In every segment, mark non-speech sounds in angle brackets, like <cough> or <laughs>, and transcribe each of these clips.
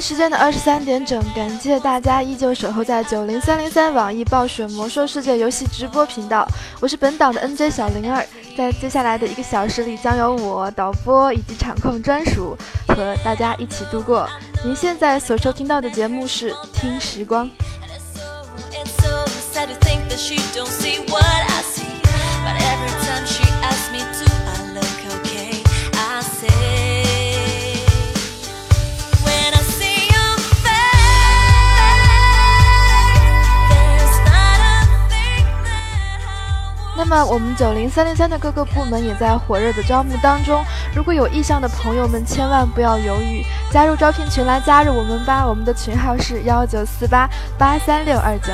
时间的二十三点整，感谢大家依旧守候在九零三零三网易暴雪魔兽世界游戏直播频道。我是本档的 NJ 小灵儿，在接下来的一个小时里，将由我导播以及场控专属和大家一起度过。您现在所收听到的节目是《听时光》。那么，我们九零三零三的各个部门也在火热的招募当中。如果有意向的朋友们，千万不要犹豫，加入招聘群来加入我们吧。我们的群号是幺九四八八三六二九。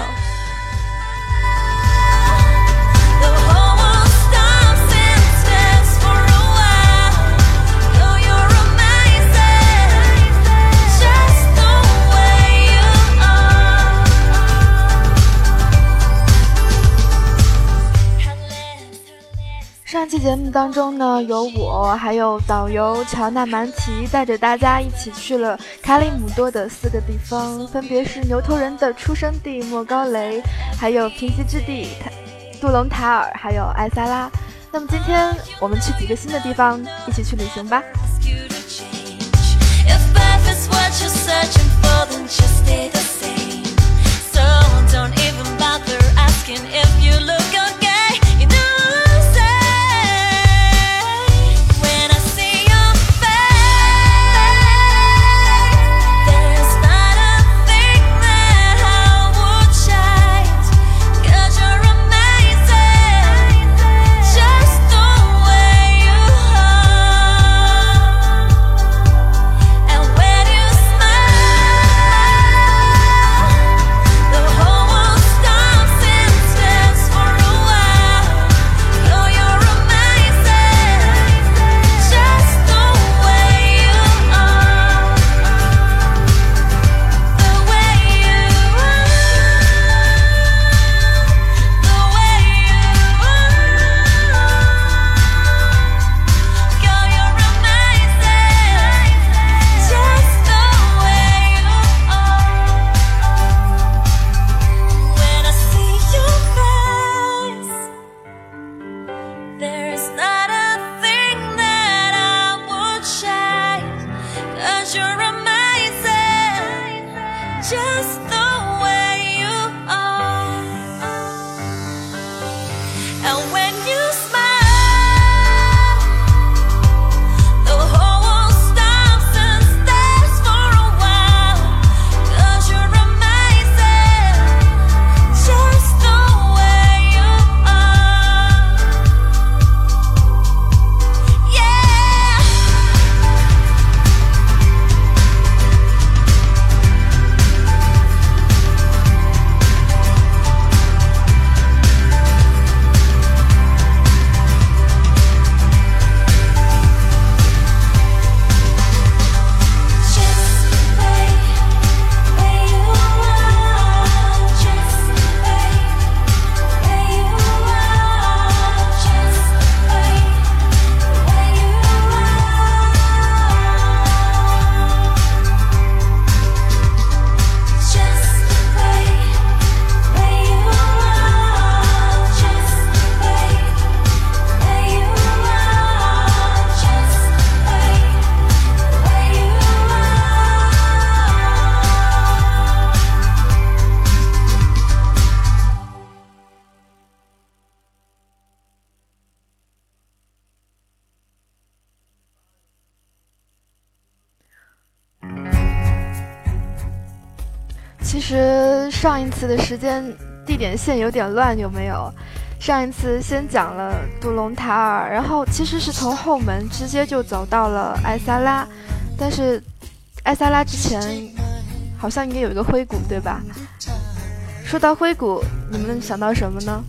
这期节目当中呢，有我，还有导游乔纳曼提，带着大家一起去了卡里姆多的四个地方，分别是牛头人的出生地莫高雷，还有贫瘠之地杜隆塔尔，还有艾萨拉。那么今天我们去几个新的地方，一起去旅行吧。的时间地点线有点乱，有没有？上一次先讲了杜隆塔尔，然后其实是从后门直接就走到了艾萨拉，但是艾萨拉之前好像应该有一个灰谷，对吧？说到灰谷，你们能想到什么呢？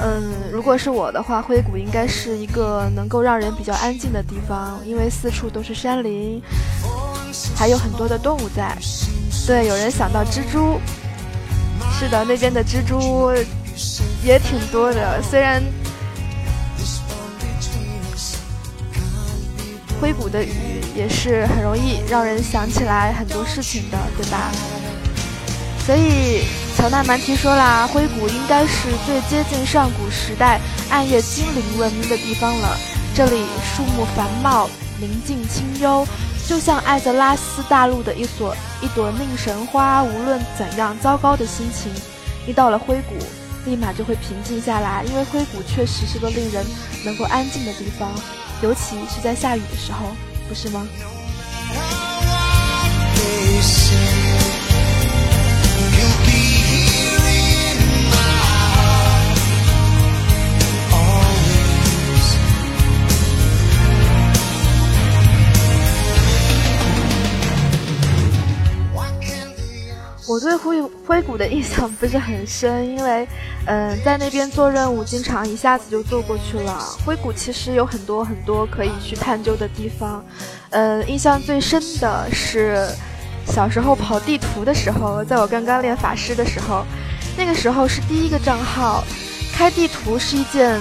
嗯，如果是我的话，灰谷应该是一个能够让人比较安静的地方，因为四处都是山林，还有很多的动物在。对，有人想到蜘蛛，是的，那边的蜘蛛也挺多的。虽然灰谷的雨也是很容易让人想起来很多事情的，对吧？所以乔纳曼提说啦，灰谷应该是最接近上古时代暗夜精灵文明的地方了。这里树木繁茂，宁静清幽，就像艾泽拉斯大陆的一所一朵宁神花。无论怎样糟糕的心情，一到了灰谷，立马就会平静下来，因为灰谷确实是个令人能够安静的地方。尤其是在下雨的时候，不是吗？我对灰灰谷的印象不是很深，因为，嗯，在那边做任务，经常一下子就做过去了。灰谷其实有很多很多可以去探究的地方，嗯，印象最深的是小时候跑地图的时候，在我刚刚练法师的时候，那个时候是第一个账号，开地图是一件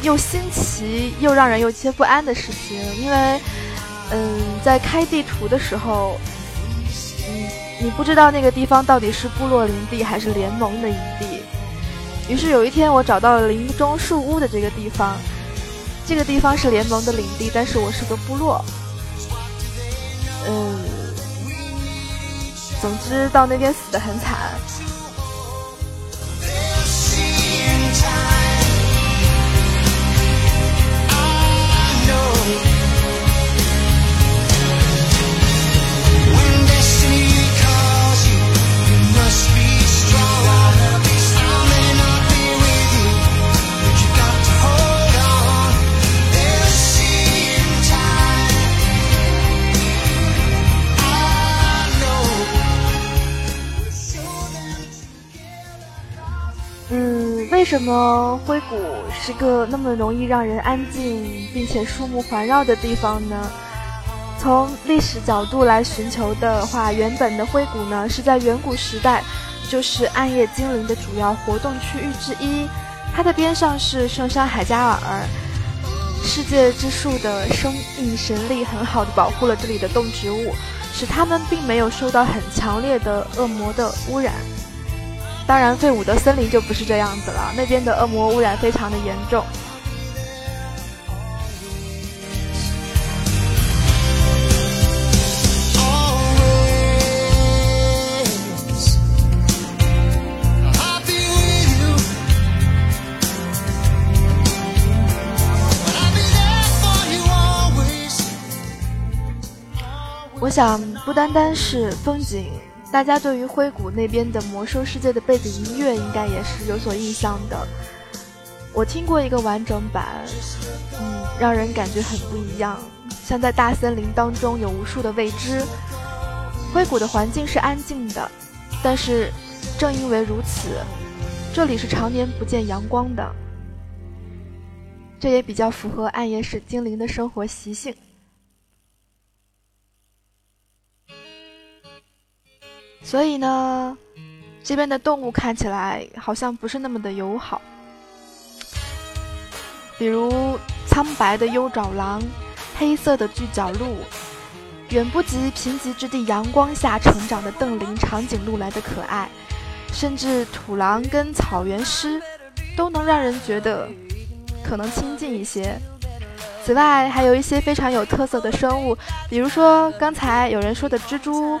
又新奇又让人有些不安的事情，因为，嗯，在开地图的时候。嗯你不知道那个地方到底是部落领地还是联盟的营地。于是有一天，我找到了林中树屋的这个地方。这个地方是联盟的领地，但是我是个部落。嗯，总之到那边死的很惨。为什么硅谷是个那么容易让人安静并且树木环绕的地方呢？从历史角度来寻求的话，原本的硅谷呢是在远古时代就是暗夜精灵的主要活动区域之一。它的边上是圣山海加尔，世界之树的生命神力很好的保护了这里的动植物，使它们并没有受到很强烈的恶魔的污染。当然，废伍的森林就不是这样子了，那边的恶魔污染非常的严重。我想，不单单是风景。大家对于灰谷那边的魔兽世界的背景音乐应该也是有所印象的。我听过一个完整版，嗯，让人感觉很不一样，像在大森林当中有无数的未知。灰谷的环境是安静的，但是正因为如此，这里是常年不见阳光的，这也比较符合暗夜使精灵的生活习性。所以呢，这边的动物看起来好像不是那么的友好，比如苍白的优爪狼、黑色的巨角鹿，远不及贫瘠之地阳光下成长的邓林长颈鹿来的可爱，甚至土狼跟草原狮都能让人觉得可能亲近一些。此外，还有一些非常有特色的生物，比如说刚才有人说的蜘蛛。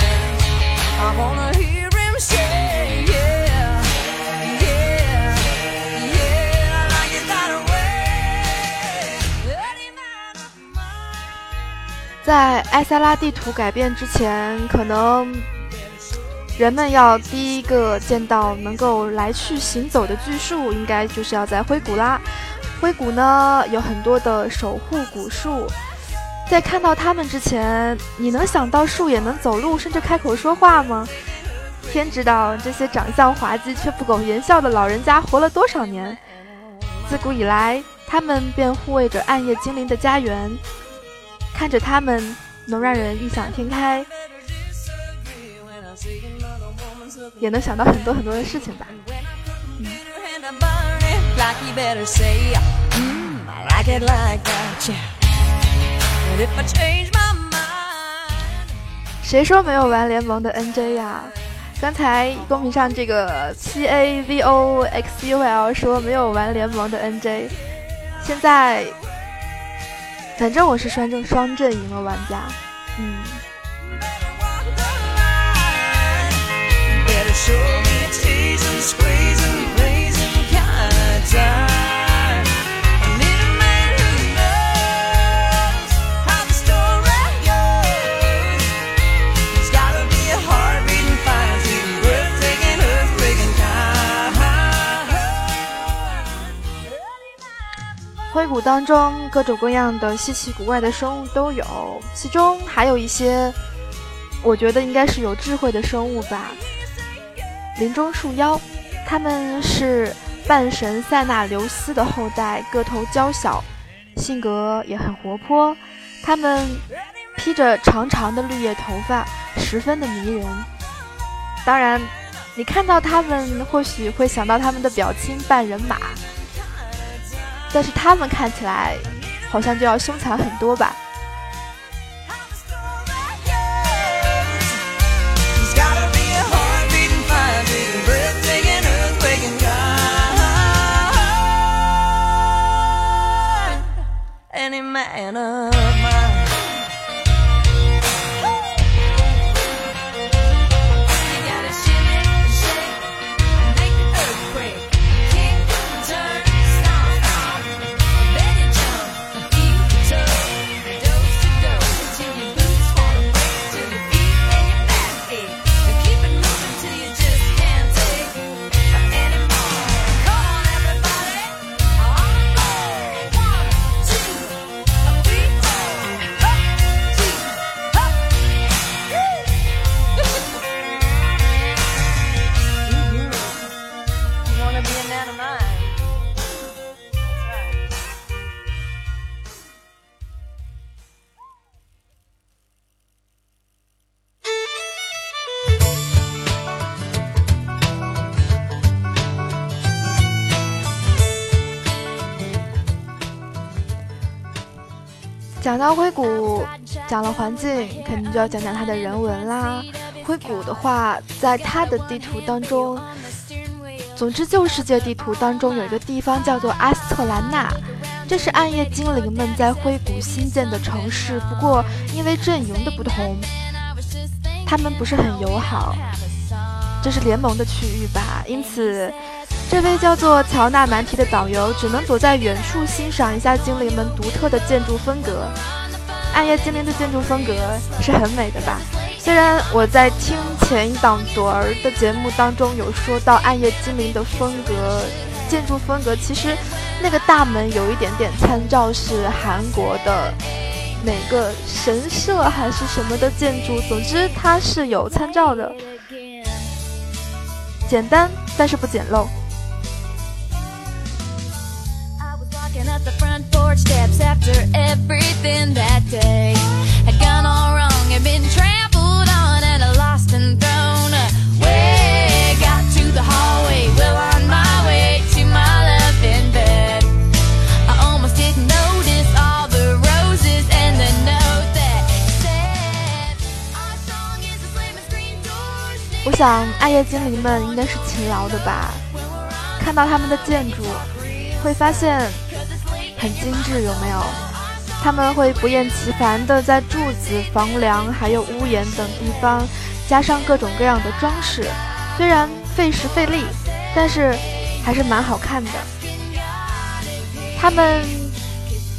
在艾萨拉地图改变之前，可能人们要第一个见到能够来去行走的巨树，应该就是要在灰谷啦。灰谷呢有很多的守护古树，在看到它们之前，你能想到树也能走路，甚至开口说话吗？天知道这些长相滑稽却不苟言笑的老人家活了多少年。自古以来，他们便护卫着暗夜精灵的家园。看着他们，能让人异想天开，也能想到很多很多的事情吧。谁说没有玩联盟的 NJ 呀？刚才公屏上这个七 A V O X U L 说没有玩联盟的 NJ，现在反正我是双阵双阵营的玩家，嗯。当中各种各样的稀奇古怪的生物都有，其中还有一些，我觉得应该是有智慧的生物吧。林中树妖，他们是半神塞纳留斯的后代，个头娇小，性格也很活泼。他们披着长长的绿叶头发，十分的迷人。当然，你看到他们，或许会想到他们的表亲半人马。但是他们看起来好像就要凶残很多吧。讲到灰谷，讲了环境，肯定就要讲讲它的人文啦。灰谷的话，在它的地图当中，总之旧世界地图当中有一个地方叫做阿斯特兰纳，这是暗夜精灵们在灰谷新建的城市。不过因为阵营的不同，他们不是很友好。这是联盟的区域吧？因此。这位叫做乔纳蛮提的导游只能躲在远处欣赏一下精灵们独特的建筑风格。暗夜精灵的建筑风格是很美的吧？虽然我在听前一档朵儿的节目当中有说到暗夜精灵的风格，建筑风格其实那个大门有一点点参照是韩国的哪个神社还是什么的建筑，总之它是有参照的，简单但是不简陋。at the front porch steps after everything that day had gone all wrong and been trampled on and lost and thrown away. Got to the hallway, well on my way to my love in bed. I almost didn't notice all the roses and the note that said Our song is a slamming screen door. 我想，暗夜精灵们应该是勤劳的吧？看到他们的建筑，会发现 很精致，有没有？他们会不厌其烦地在柱子、房梁还有屋檐等地方加上各种各样的装饰，虽然费时费力，但是还是蛮好看的。他们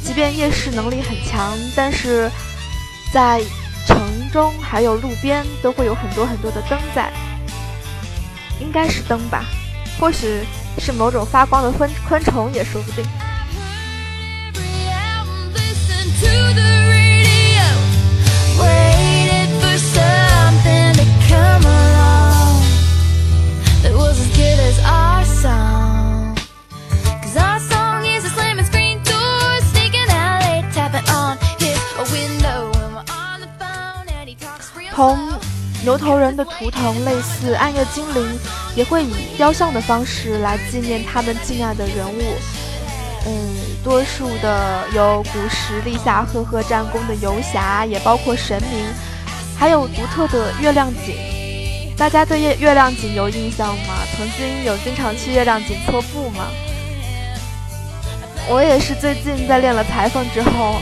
即便夜视能力很强，但是在城中还有路边都会有很多很多的灯在，应该是灯吧，或许是某种发光的昆昆虫也说不定。同牛头人的图腾类似，暗夜精灵也会以雕像的方式来纪念他们敬爱的人物。嗯，多数的有古时立下赫赫战功的游侠，也包括神明，还有独特的月亮井。大家对月月亮井有印象吗？曾经有经常去月亮井搓布吗？我也是最近在练了裁缝之后，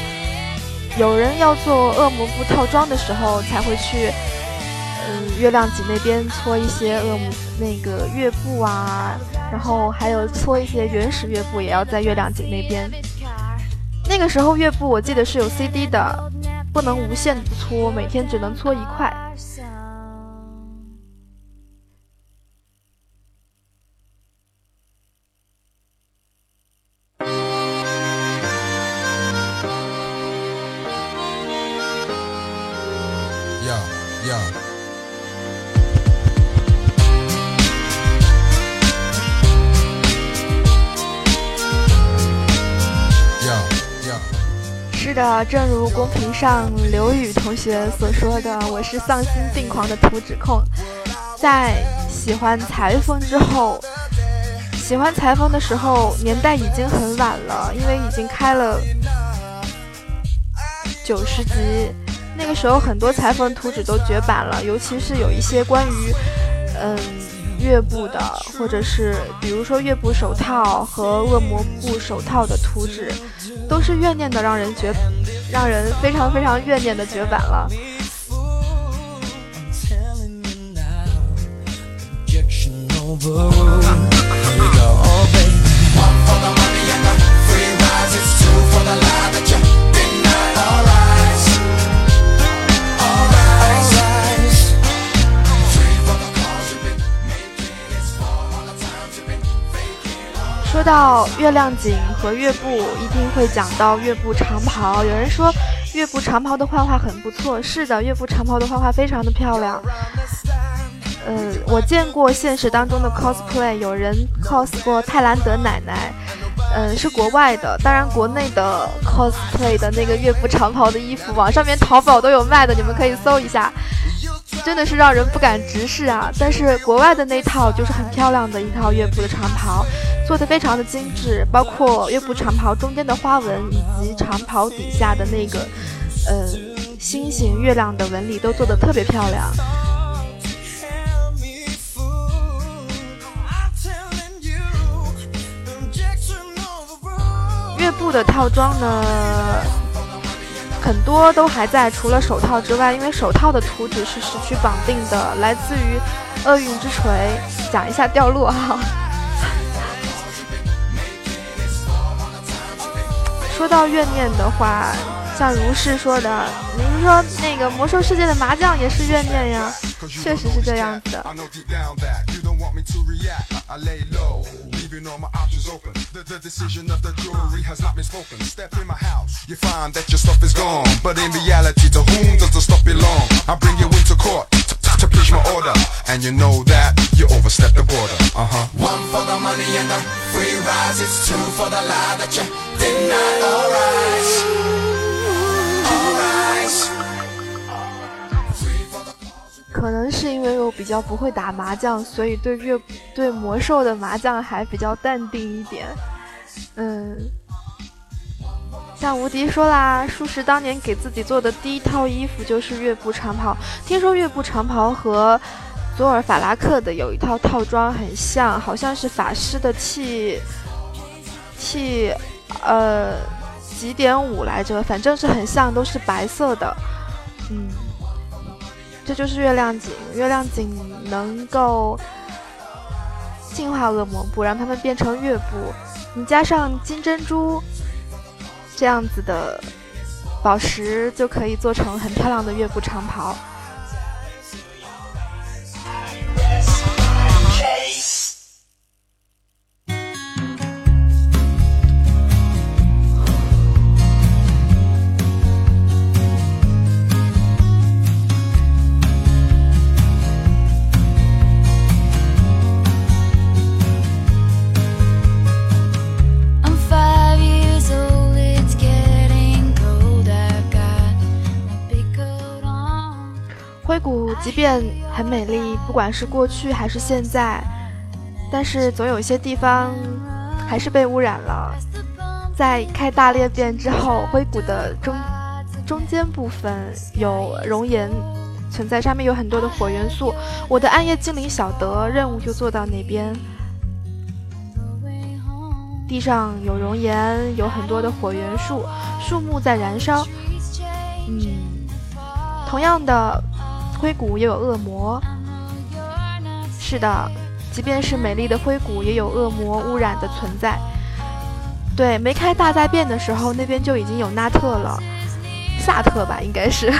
有人要做恶魔布套装的时候，才会去嗯月亮井那边搓一些恶魔那个月布啊。然后还有搓一些原始月布，也要在月亮井那边。那个时候月布我记得是有 CD 的，不能无限搓，每天只能搓一块。公屏上刘宇同学所说的，我是丧心病狂的图纸控。在喜欢裁缝之后，喜欢裁缝的时候，年代已经很晚了，因为已经开了九十级。那个时候，很多裁缝图纸都绝版了，尤其是有一些关于嗯乐部的，或者是比如说乐部手套和恶魔布手套的图纸。都是怨念的，让人绝，让人非常非常怨念的绝版了。说到月亮井和月步，一定会讲到月步长袍。有人说月步长袍的画画很不错，是的，月步长袍的画画非常的漂亮。呃，我见过现实当中的 cosplay，有人 cos 过泰兰德奶奶，嗯，是国外的。当然，国内的 cosplay 的那个月步长袍的衣服，网上面淘宝都有卖的，你们可以搜一下。真的是让人不敢直视啊！但是国外的那套就是很漂亮的一套乐部的长袍，做的非常的精致，包括乐部长袍中间的花纹以及长袍底下的那个，呃，星星、月亮的纹理都做的特别漂亮。乐部的套装呢？很多都还在，除了手套之外，因为手套的图纸是时区绑定的，来自于厄运之锤。讲一下掉落哈。<laughs> 说到怨念的话，像如是说的，您说那个魔兽世界的麻将也是怨念呀，确实是这样子的。Leaving all my options open. The, the decision of the jury has not been spoken. Step in my house, you find that your stuff is gone. But in reality, to whom does the stuff belong? I bring you into court to, push my order. And you know that you overstepped the border. Uh huh. One for the money and the free rise. It's two for the lie that you denied. Alright. 可能是因为我比较不会打麻将，所以对月对魔兽的麻将还比较淡定一点。嗯，像无敌说啦，舒适当年给自己做的第一套衣服就是月部长袍。听说月部长袍和佐尔法拉克的有一套套装很像，好像是法师的气气呃几点五来着，反正是很像，都是白色的。嗯。这就是月亮井，月亮井能够净化恶魔布，让它们变成月布。你加上金珍珠这样子的宝石，就可以做成很漂亮的月布长袍。灰谷即便很美丽，不管是过去还是现在，但是总有一些地方还是被污染了。在开大裂变之后，灰谷的中中间部分有熔岩存在，上面有很多的火元素。我的暗夜精灵小德任务就做到那边，地上有熔岩，有很多的火元素，树木在燃烧。嗯，同样的，灰谷也有恶魔。是的，即便是美丽的灰谷，也有恶魔污染的存在。对，没开大灾变的时候，那边就已经有纳特了，萨特吧，应该是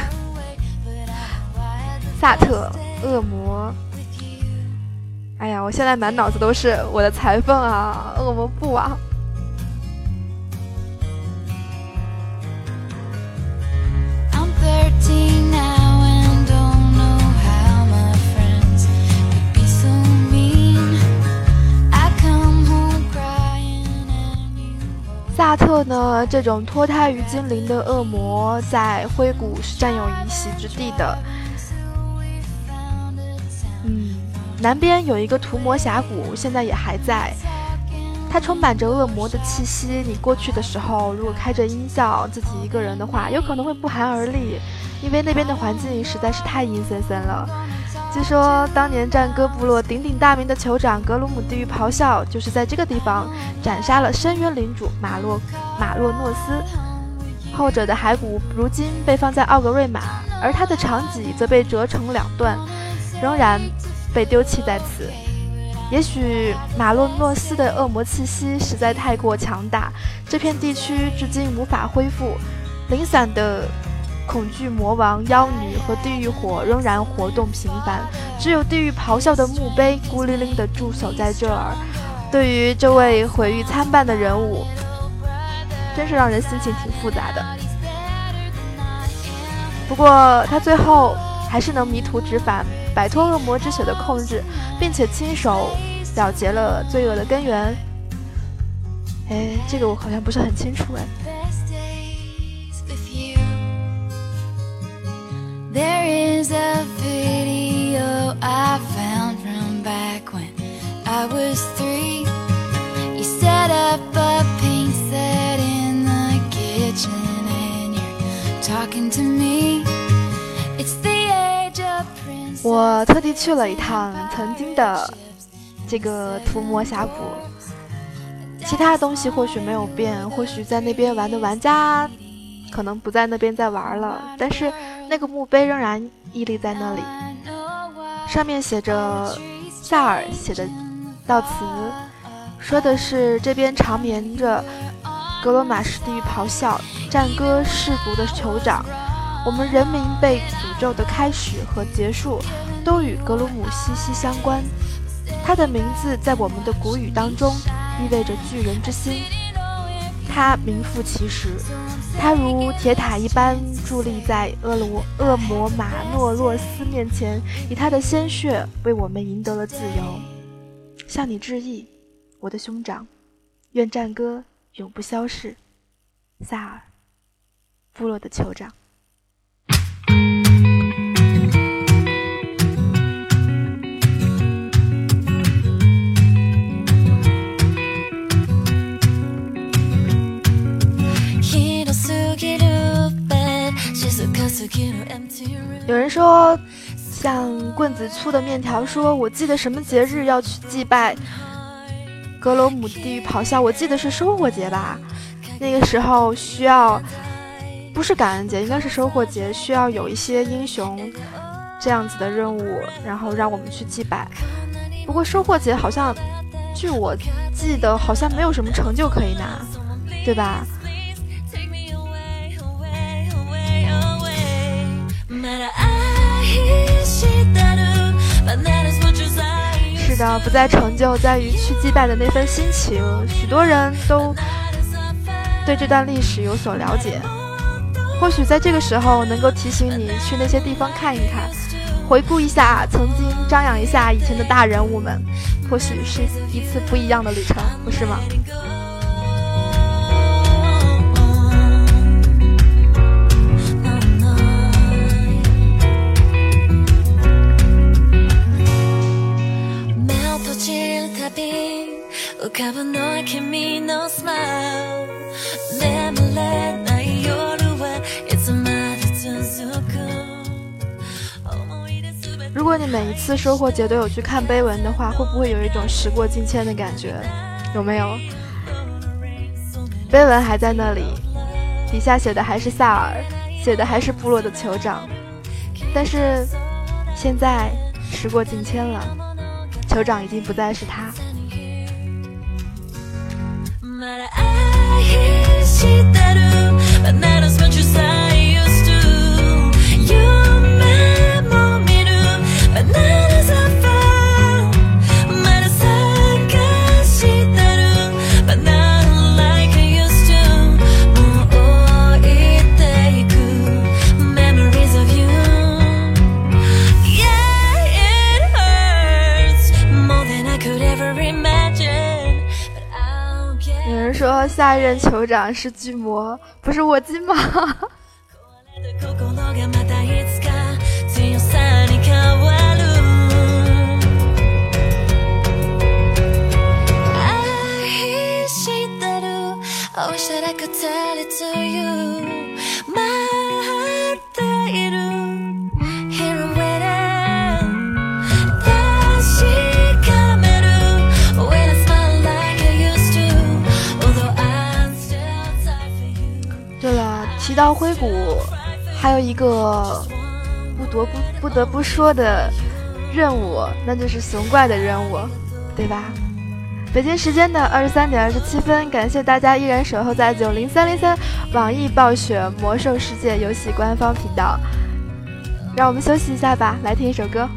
<laughs> 萨特恶魔。哎呀，我现在满脑子都是我的裁缝啊，恶魔布啊。萨特呢？这种脱胎于精灵的恶魔，在灰谷是占有一席之地的。嗯，南边有一个屠魔峡谷，现在也还在。它充满着恶魔的气息。你过去的时候，如果开着音效，自己一个人的话，有可能会不寒而栗，因为那边的环境实在是太阴森森了。据说当年战歌部落鼎鼎大名的酋长格鲁姆地狱咆哮，就是在这个地方斩杀了深渊领主马洛马洛诺斯。后者的骸骨如今被放在奥格瑞玛，而他的长戟则被折成两段，仍然被丢弃在此。也许马洛诺斯的恶魔气息实在太过强大，这片地区至今无法恢复。零散的。恐惧魔王、妖女和地狱火仍然活动频繁，只有地狱咆哮的墓碑孤零零地驻守在这儿。对于这位毁誉参半的人物，真是让人心情挺复杂的。不过他最后还是能迷途知返，摆脱恶魔之血的控制，并且亲手了结了罪恶的根源。哎，这个我好像不是很清楚哎。我特地去了一趟曾经的这个屠魔峡谷，其他东西或许没有变，或许在那边玩的玩家可能不在那边再玩了，但是那个墓碑仍然屹立在那里，上面写着萨尔写的悼词，说的是这边长眠着格罗马什地狱咆哮战歌氏族的酋长。我们人民被诅咒的开始和结束，都与格鲁姆息息相关。他的名字在我们的古语当中，意味着巨人之心。他名副其实，他如铁塔一般伫立在恶罗恶魔马诺洛斯面前，以他的鲜血为我们赢得了自由。向你致意，我的兄长。愿战歌永不消逝。萨尔，部落的酋长。粗的面条说：“我记得什么节日要去祭拜格罗姆地狱咆哮？我记得是收获节吧？那个时候需要，不是感恩节，应该是收获节，需要有一些英雄这样子的任务，然后让我们去祭拜。不过收获节好像，据我记得，好像没有什么成就可以拿，对吧？”是的，不在成就，在于去祭拜的那份心情。许多人都对这段历史有所了解，或许在这个时候能够提醒你去那些地方看一看，回顾一下曾经，张扬一下以前的大人物们，或许是一次不一样的旅程，不是吗？如果你每一次收获节都有去看碑文的话，会不会有一种时过境迁的感觉？有没有？碑文还在那里，底下写的还是萨尔，写的还是部落的酋长，但是现在时过境迁了，酋长已经不再是他。下一任酋长是巨魔，不是我鸡吗？提 <laughs> 到灰谷，还有一个不得不不得不说的任务，那就是熊怪的任务，对吧？北京时间的二十三点二十七分，感谢大家依然守候在九零三零三网易暴雪魔兽世界游戏官方频道，让我们休息一下吧，来听一首歌。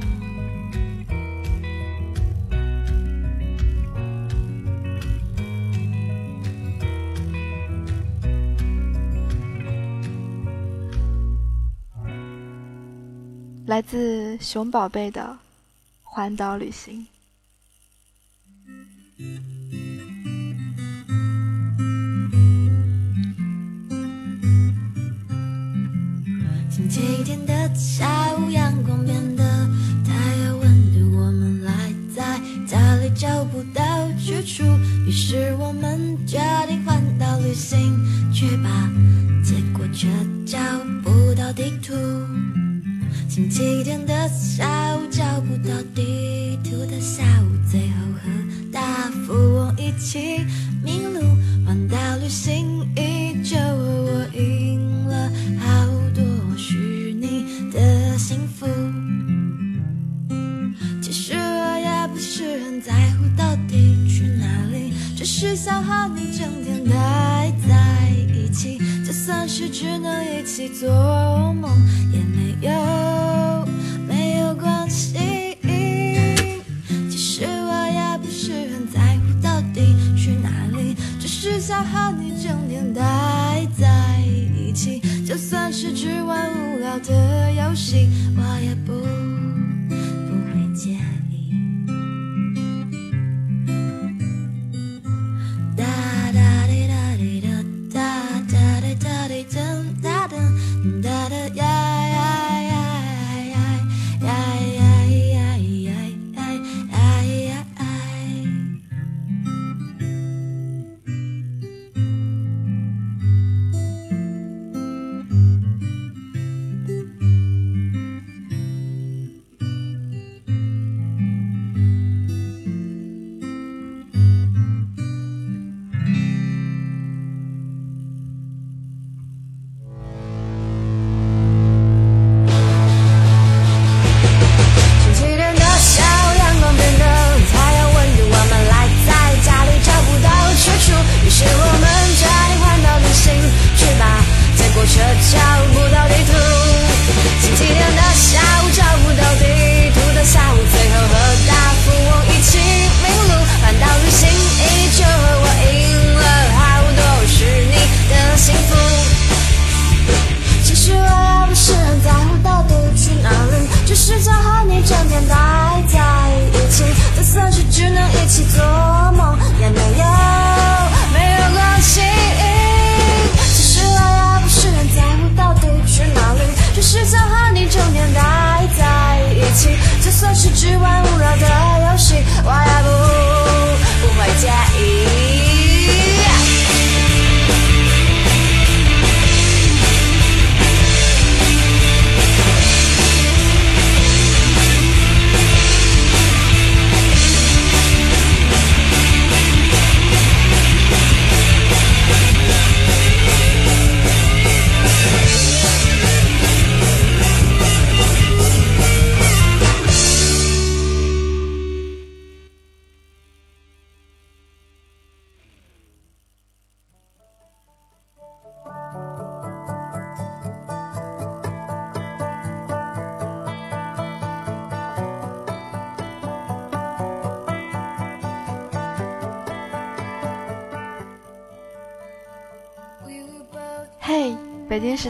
来自熊宝贝的环岛旅行。星期天的下午，阳光变得太阳温度，我们赖在家里找不到去处，于是我们决定环岛旅行，去吧，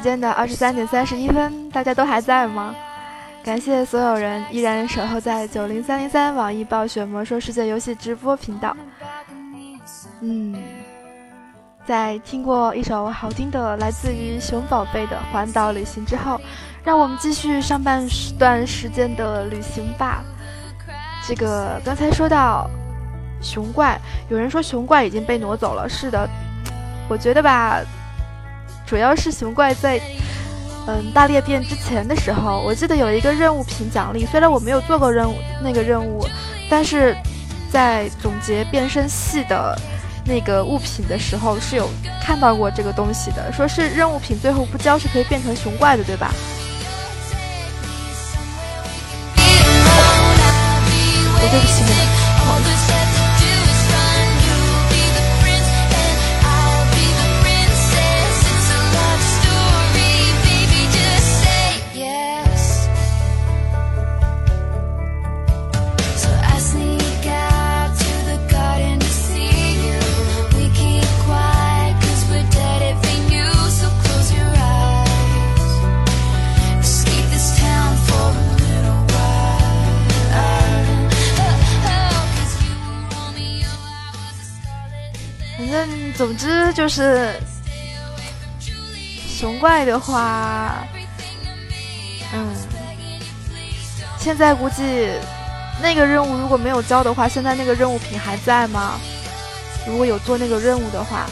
间的二十三点三十一分，大家都还在吗？感谢所有人依然守候在九零三零三网易暴雪魔兽世界游戏直播频道。嗯，在听过一首好听的来自于熊宝贝的《环岛旅行》之后，让我们继续上半段时间的旅行吧。这个刚才说到熊怪，有人说熊怪已经被挪走了，是的，我觉得吧。主要是熊怪在，嗯，大裂变之前的时候，我记得有一个任务品奖励。虽然我没有做过任务那个任务，但是在总结变身系的那个物品的时候是有看到过这个东西的，说是任务品最后不交是可以变成熊怪的，对吧？我对不起就是熊怪的话，嗯，现在估计那个任务如果没有交的话，现在那个任务品还在吗？如果有做那个任务的话。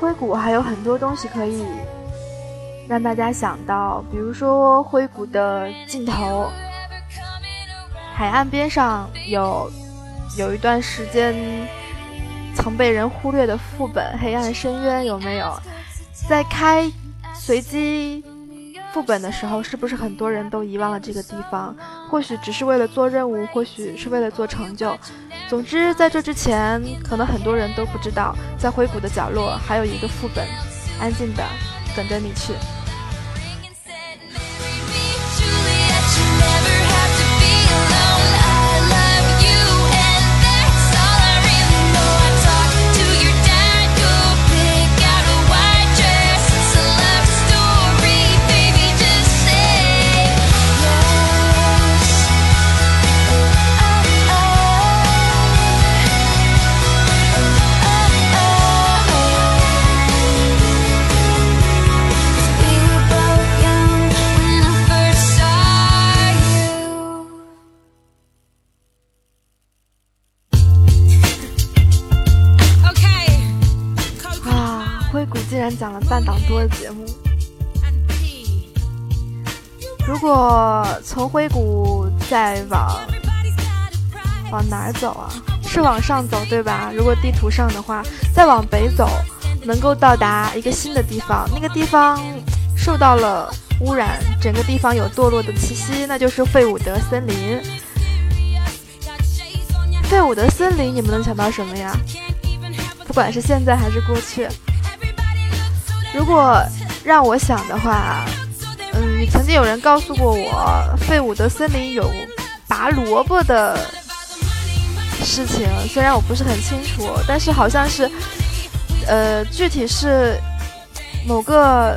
灰谷还有很多东西可以让大家想到，比如说灰谷的尽头，海岸边上有有一段时间曾被人忽略的副本《黑暗深渊》，有没有？在开随机副本的时候，是不是很多人都遗忘了这个地方？或许只是为了做任务，或许是为了做成就。总之，在这之前，可能很多人都不知道，在灰谷的角落还有一个副本，安静的等着你去。讲了半档多的节目，如果从灰谷再往往哪儿走啊？是往上走对吧？如果地图上的话，再往北走，能够到达一个新的地方。那个地方受到了污染，整个地方有堕落的气息，那就是费伍德森林。费伍德森林，你们能想到什么呀？不管是现在还是过去。如果让我想的话，嗯，曾经有人告诉过我，费伍德森林有拔萝卜的事情，虽然我不是很清楚，但是好像是，呃，具体是某个，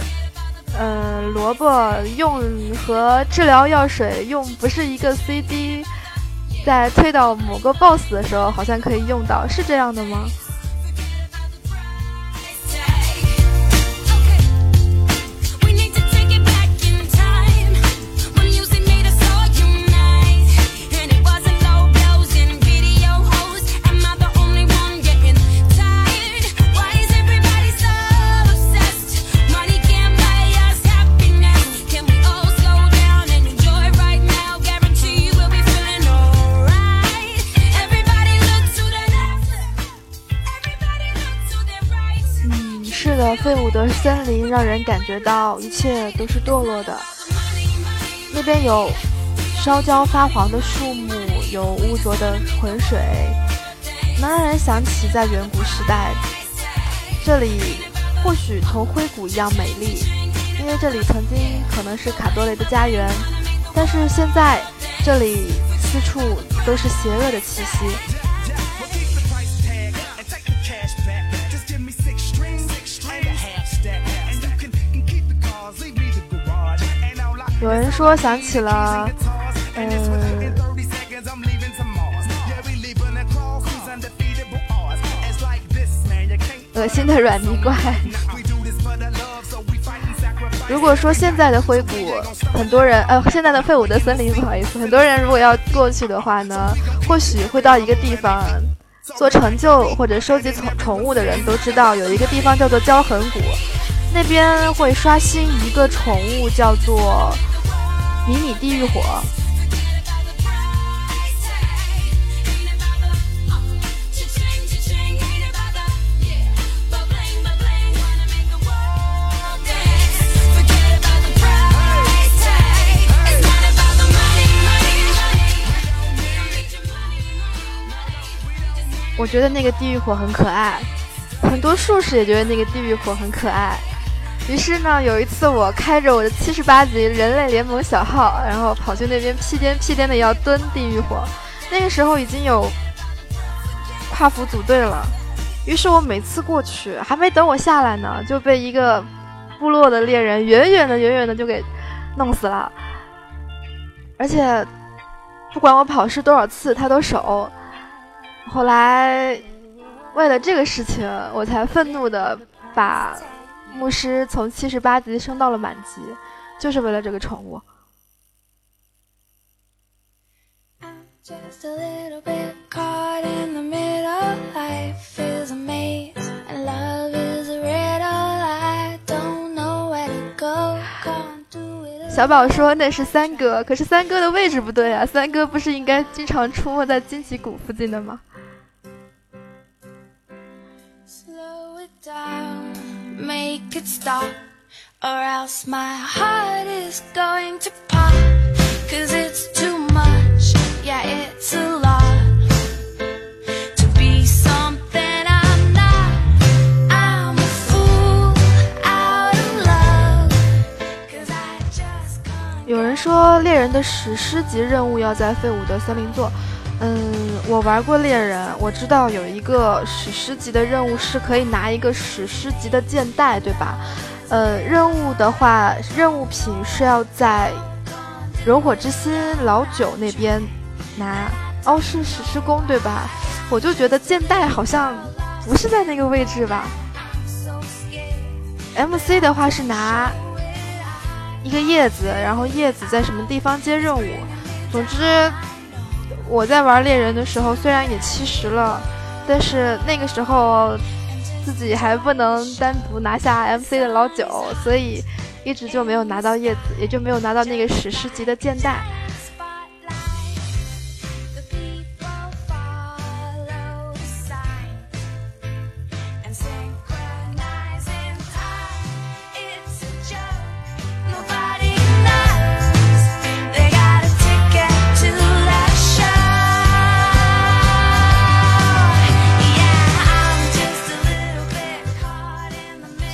嗯，萝卜用和治疗药水用不是一个 CD，在推到某个 BOSS 的时候，好像可以用到，是这样的吗？森林让人感觉到一切都是堕落的。那边有烧焦发黄的树木，有污浊的浑水，能让人想起在远古时代，这里或许同灰谷一样美丽，因为这里曾经可能是卡多雷的家园。但是现在这里四处都是邪恶的气息。有人说想起了，嗯，恶心的软泥怪。如果说现在的灰谷，很多人，呃，现在的废物的森林，不好意思，很多人如果要过去的话呢，或许会到一个地方做成就或者收集宠宠物的人都知道，有一个地方叫做焦痕谷，那边会刷新一个宠物叫做。迷你地狱火。我觉得那个地狱火很可爱，很多术士也觉得那个地狱火很可爱。于是呢，有一次我开着我的七十八级人类联盟小号，然后跑去那边屁颠屁颠的要蹲地狱火。那个时候已经有跨服组队了，于是我每次过去，还没等我下来呢，就被一个部落的猎人远远的、远远的就给弄死了。而且不管我跑是多少次，他都守。后来为了这个事情，我才愤怒的把。牧师从七十八级升到了满级，就是为了这个宠物。小宝说那是三哥，可是三哥的位置不对啊，三哥不是应该经常出没在荆棘谷附近的吗？Slow it stop or else my heart is going to pop cause it's too much yeah it's a lot to be something i'm not i'm a fool out of love cause i just can't 有人说猎人的史诗级任务要在废伍德森林做嗯，我玩过猎人，我知道有一个史诗级的任务是可以拿一个史诗级的剑带，对吧？呃，任务的话，任务品是要在熔火之心老九那边拿。哦，是史诗弓，对吧？我就觉得剑带好像不是在那个位置吧。MC 的话是拿一个叶子，然后叶子在什么地方接任务？总之。我在玩猎人的时候，虽然也七十了，但是那个时候自己还不能单独拿下 MC 的老九，所以一直就没有拿到叶子，也就没有拿到那个史诗级的剑带。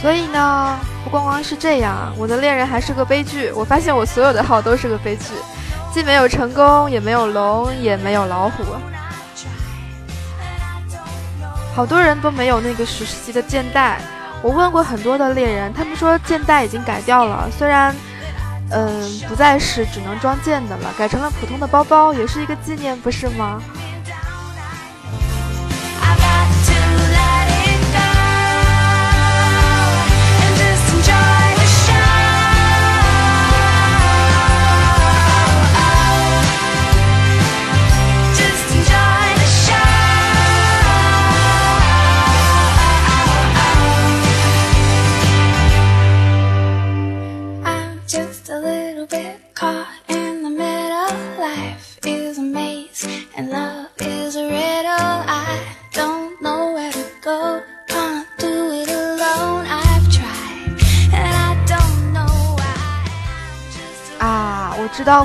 所以呢，不光光是这样，我的恋人还是个悲剧。我发现我所有的号都是个悲剧，既没有成功，也没有龙，也没有老虎。好多人都没有那个史诗级的剑带。我问过很多的猎人，他们说剑带已经改掉了，虽然，嗯，不再是只能装剑的了，改成了普通的包包，也是一个纪念，不是吗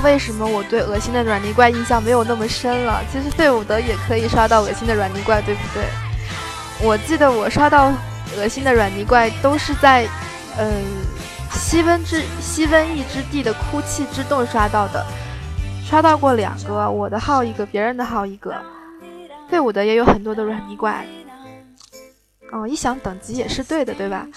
为什么我对恶心的软泥怪印象没有那么深了。其实费伍德也可以刷到恶心的软泥怪，对不对？我记得我刷到恶心的软泥怪都是在，嗯，西温之西瘟疫之地的哭泣之洞刷到的，刷到过两个，我的号一个，别人的号一个。费伍德也有很多的软泥怪，哦，一想等级也是对的，对吧？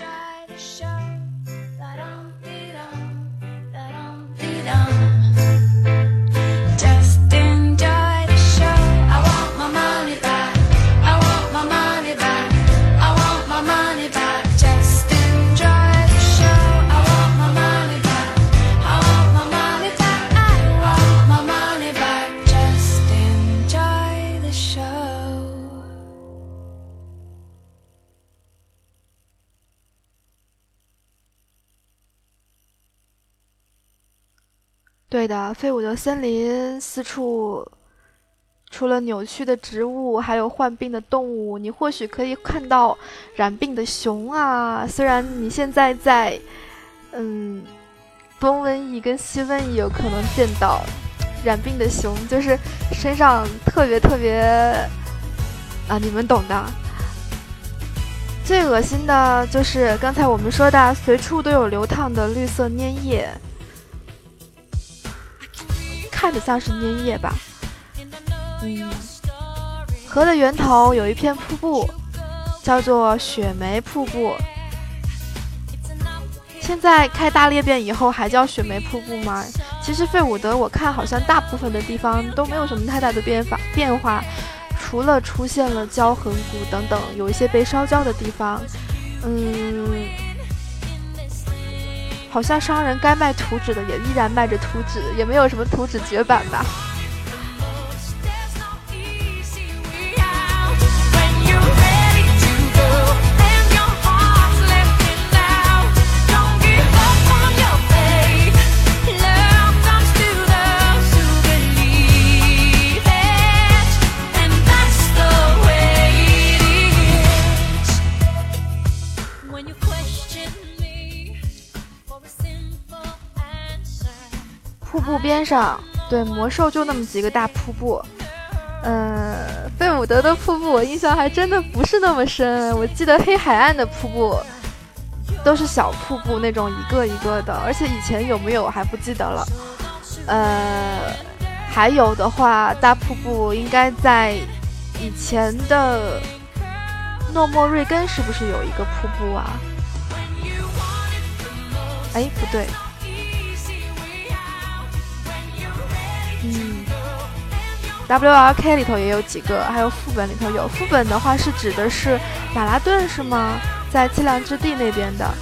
对的，废物的森林四处，除了扭曲的植物，还有患病的动物。你或许可以看到染病的熊啊。虽然你现在在，嗯，东瘟疫跟西瘟疫有可能见到染病的熊，就是身上特别特别啊，你们懂的。最恶心的就是刚才我们说的，随处都有流淌的绿色粘液。看着像是粘液吧，嗯，河的源头有一片瀑布，叫做雪梅瀑布。现在开大裂变以后还叫雪梅瀑布吗？其实费伍德我看好像大部分的地方都没有什么太大的变法变化，除了出现了焦痕谷等等有一些被烧焦的地方，嗯。好像商人该卖图纸的也依然卖着图纸，也没有什么图纸绝版吧。边上对魔兽就那么几个大瀑布，嗯，费姆德的瀑布我印象还真的不是那么深。我记得黑海岸的瀑布都是小瀑布那种一个一个的，而且以前有没有还不记得了。呃，还有的话，大瀑布应该在以前的诺莫瑞根是不是有一个瀑布啊？哎，不对。嗯，W R K 里头也有几个，还有副本里头有。副本的话是指的是马拉顿是吗？在凄凉之地那边的。<laughs>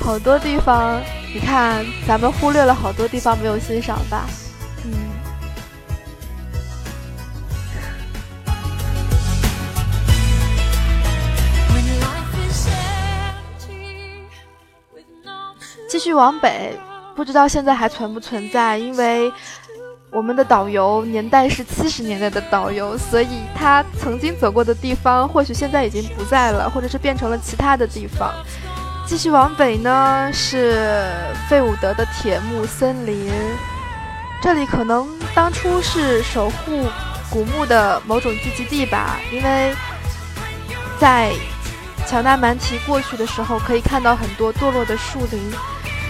好多地方，你看咱们忽略了好多地方没有欣赏吧？嗯。继续往北。不知道现在还存不存在，因为我们的导游年代是七十年代的导游，所以他曾经走过的地方或许现在已经不在了，或者是变成了其他的地方。继续往北呢，是费伍德的铁木森林，这里可能当初是守护古墓的某种聚集地吧，因为在乔纳曼提过去的时候，可以看到很多堕落的树林。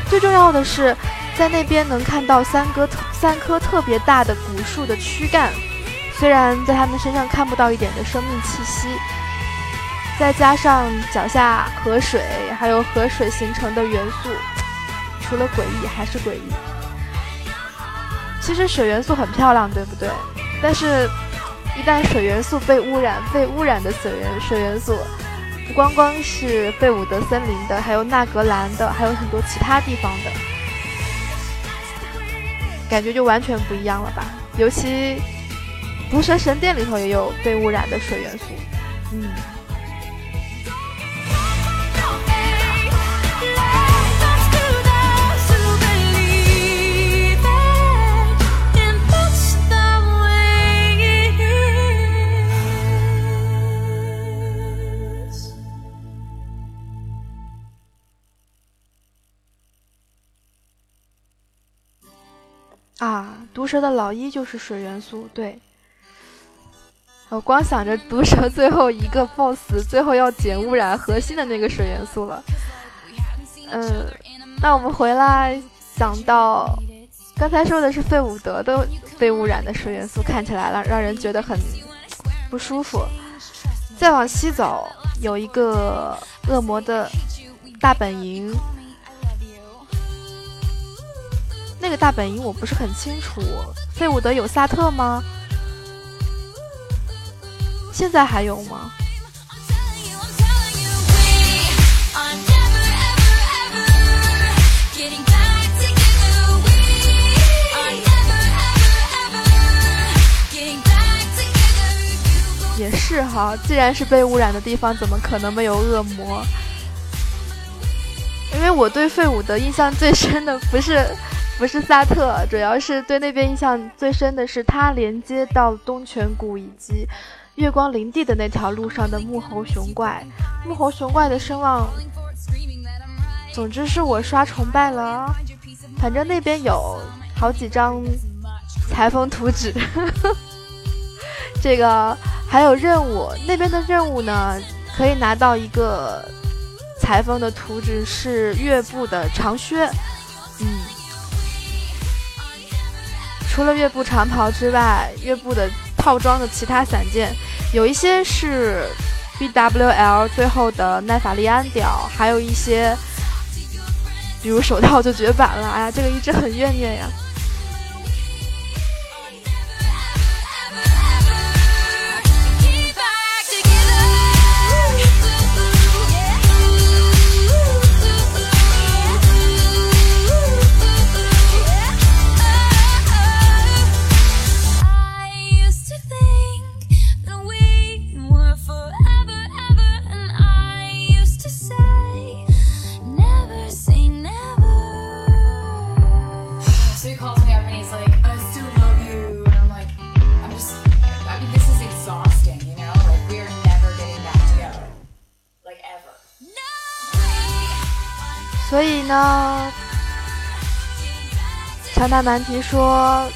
最重要的是，在那边能看到三棵特三棵特别大的古树的躯干，虽然在他们身上看不到一点的生命气息，再加上脚下河水，还有河水形成的元素，除了诡异还是诡异。其实水元素很漂亮，对不对？但是，一旦水元素被污染，被污染的水元水元素。不光光是费伍德森林的，还有纳格兰的，还有很多其他地方的，感觉就完全不一样了吧？尤其毒蛇神殿里头也有被污染的水元素，嗯。啊，毒蛇的老一就是水元素，对。我光想着毒蛇最后一个 BOSS，最后要减污染核心的那个水元素了。嗯，那我们回来想到刚才说的是费伍德的被污染的水元素，看起来了让人觉得很不舒服。再往西走，有一个恶魔的大本营。那个大本营我不是很清楚。费伍德有萨特吗？现在还有吗？也是哈，既然是被污染的地方，怎么可能没有恶魔？因为我对费伍德印象最深的不是不是萨特，主要是对那边印象最深的是它连接到东泉谷以及月光林地的那条路上的木猴熊怪。木猴熊怪的声望，总之是我刷崇拜了。反正那边有好几张裁缝图纸，<laughs> 这个。还有任务，那边的任务呢，可以拿到一个裁缝的图纸，是月部的长靴。嗯，除了月部长袍之外，月部的套装的其他散件，有一些是 B W L 最后的奈法利安屌，还有一些，比如手套就绝版了。哎呀，这个一直很怨念呀。呢，乔纳曼提说，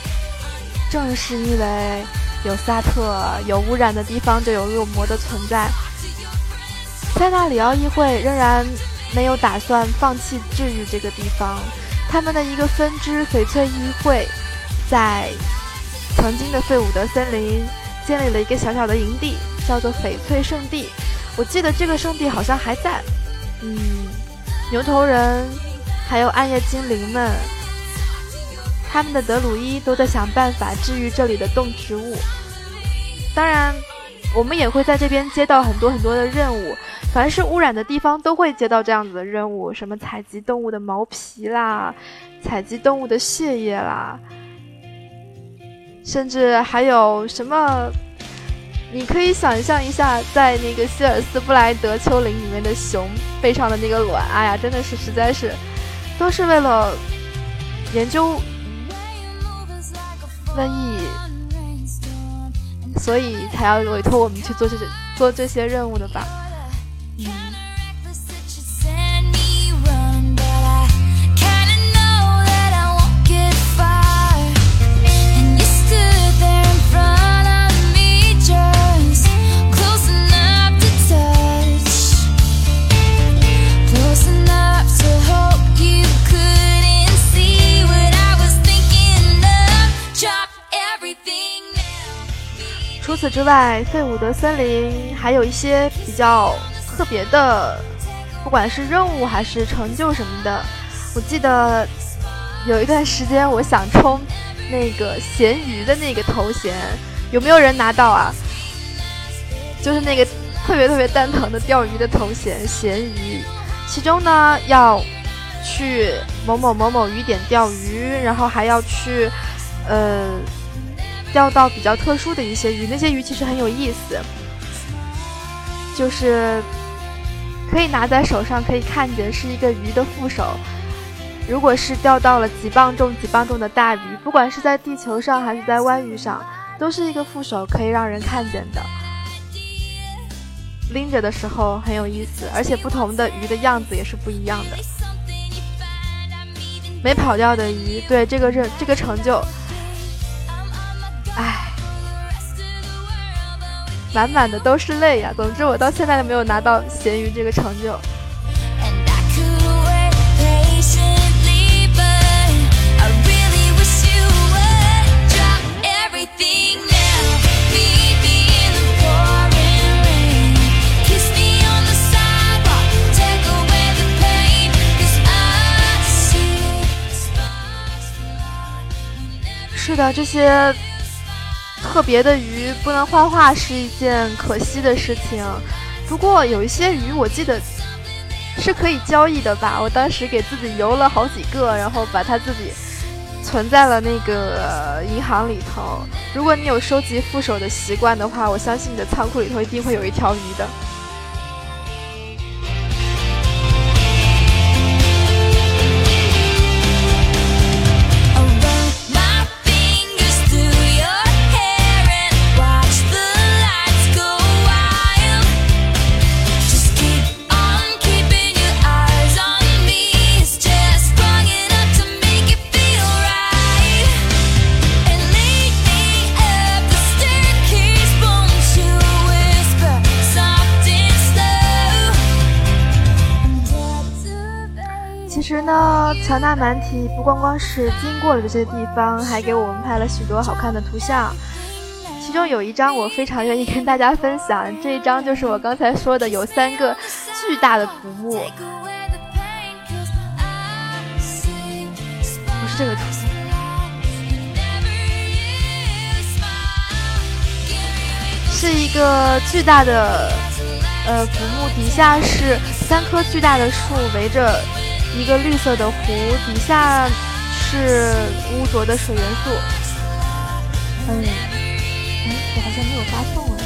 正是因为有萨特，有污染的地方就有恶魔的存在。塞纳里奥议会仍然没有打算放弃治愈这个地方，他们的一个分支翡翠议会，在曾经的费伍德森林建立了一个小小的营地，叫做翡翠圣地。我记得这个圣地好像还在，嗯。牛头人，还有暗夜精灵们，他们的德鲁伊都在想办法治愈这里的动植物。当然，我们也会在这边接到很多很多的任务。凡是污染的地方，都会接到这样子的任务，什么采集动物的毛皮啦，采集动物的血液啦，甚至还有什么。你可以想象一下，在那个希尔斯布莱德丘陵里面的熊背上的那个卵，哎呀，真的是实在是，都是为了研究瘟疫，所以才要委托我们去做这些做这些任务的吧。嗯此之外，费伍德森林还有一些比较特别的，不管是任务还是成就什么的。我记得有一段时间，我想冲那个咸鱼的那个头衔，有没有人拿到啊？就是那个特别特别蛋疼的钓鱼的头衔，咸鱼。其中呢，要去某某某某鱼点钓鱼，然后还要去，呃。钓到比较特殊的一些鱼，那些鱼其实很有意思，就是可以拿在手上，可以看见是一个鱼的副手。如果是钓到了几磅重、几磅重的大鱼，不管是在地球上还是在湾鱼上，都是一个副手，可以让人看见的。拎着的时候很有意思，而且不同的鱼的样子也是不一样的。没跑掉的鱼，对这个这这个成就，唉，满满的都是泪呀。总之，我到现在都没有拿到咸鱼这个成就。是的，这些特别的鱼不能画画是一件可惜的事情。不过有一些鱼，我记得是可以交易的吧？我当时给自己游了好几个，然后把它自己存在了那个银行里头。如果你有收集副手的习惯的话，我相信你的仓库里头一定会有一条鱼的。乔纳曼提不光光是经过了这些地方，还给我们拍了许多好看的图像。其中有一张我非常愿意跟大家分享，这一张就是我刚才说的有三个巨大的古墓，不是这个图，是一个巨大的呃古墓，底下是三棵巨大的树围着。一个绿色的湖，底下是污浊的水元素。嗯，哎，我好像没有发送哎。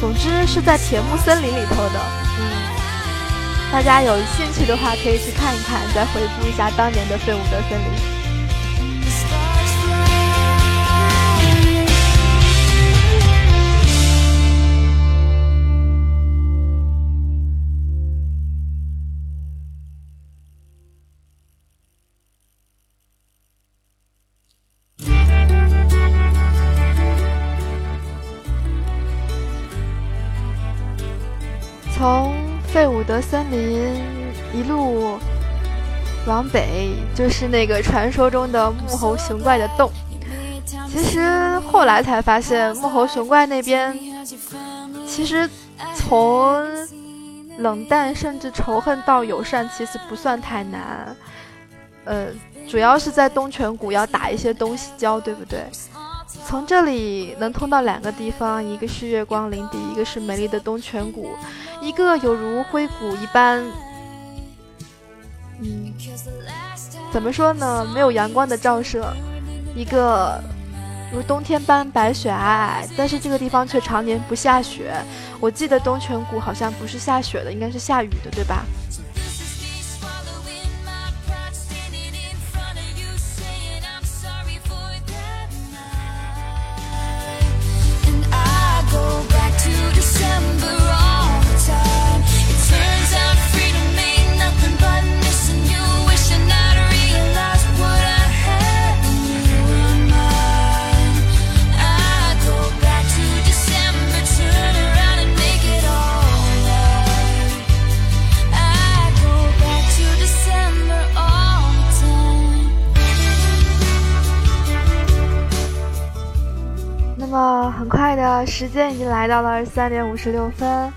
总之是在铁木森林里头的。嗯，大家有兴趣的话可以去看一看，再回顾一下当年的费伍德森林。森林一路往北，就是那个传说中的木猴熊怪的洞。其实后来才发现，木猴熊怪那边其实从冷淡甚至仇恨到友善，其实不算太难。呃，主要是在东泉谷要打一些东西胶，对不对？从这里能通到两个地方，一个是月光林地，一个是美丽的东泉谷。一个有如灰谷一般，嗯，怎么说呢？没有阳光的照射，一个如冬天般白雪皑皑，但是这个地方却常年不下雪。我记得东泉谷好像不是下雪的，应该是下雨的，对吧？remember 很快的时间已经来到了二十三点五十六分，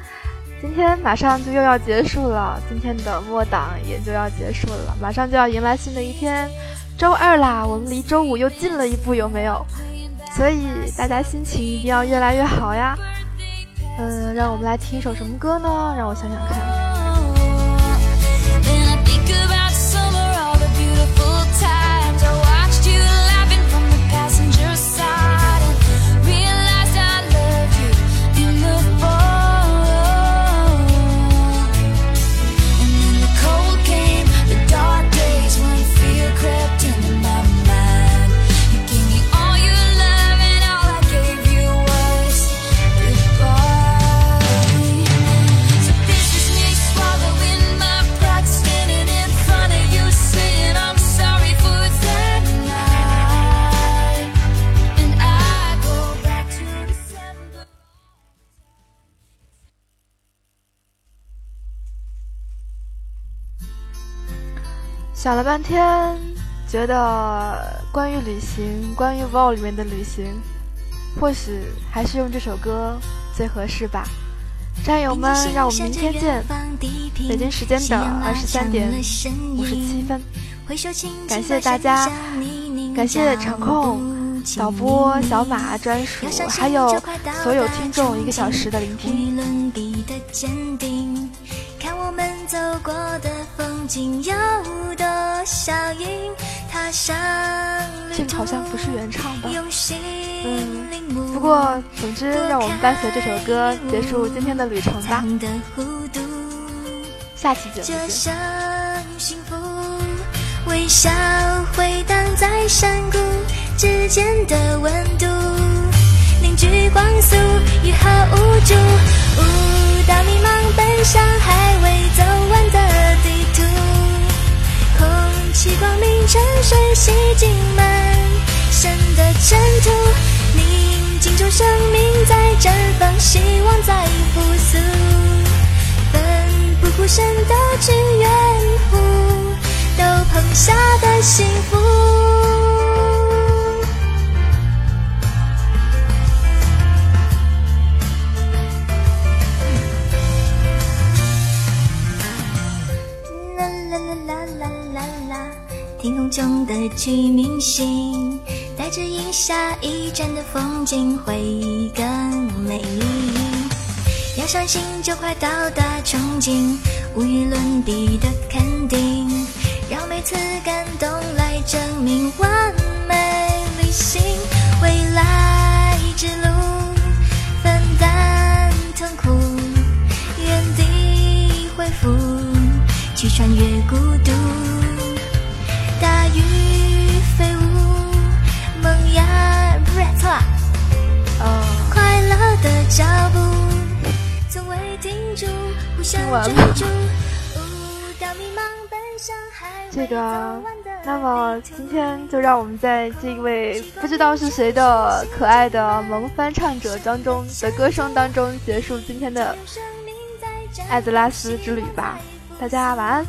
今天马上就又要结束了，今天的末档也就要结束了，马上就要迎来新的一天，周二啦，我们离周五又近了一步，有没有？所以大家心情一定要越来越好呀。嗯，让我们来听一首什么歌呢？让我想想看。想了半天，觉得关于旅行，关于 VO 里面的旅行，或许还是用这首歌最合适吧。战友们，让我们明天见。北京时间的二十三点五十七分，感谢大家，感谢场控、导播小马专属，还有所有听众一个小时的聆听。走过的风景有多效应，踏上这个好像不是原唱吧？嗯，不过总之，让我们伴随这首歌结束今天的旅程吧。下期节目微笑回荡在山谷之间的温度，凝聚光无助。舞蹈迷茫，奔向还未走起光明，沉睡洗净满身的尘土。宁静中，生命在绽放，希望在复苏。奋不顾身的去远赴，斗篷下的幸福。天空中的居明星，带着一下一站的风景会更美丽。要相信，就快到达憧憬，无与伦比的肯定，让每次感动来证明完美旅行。未来之路，分担痛苦，原地恢复，去穿越孤独。听完了。这个，那么今天就让我们在这位不知道是谁的可爱的萌翻唱者当中的歌声当中结束今天的艾泽拉斯之旅吧。大家晚安。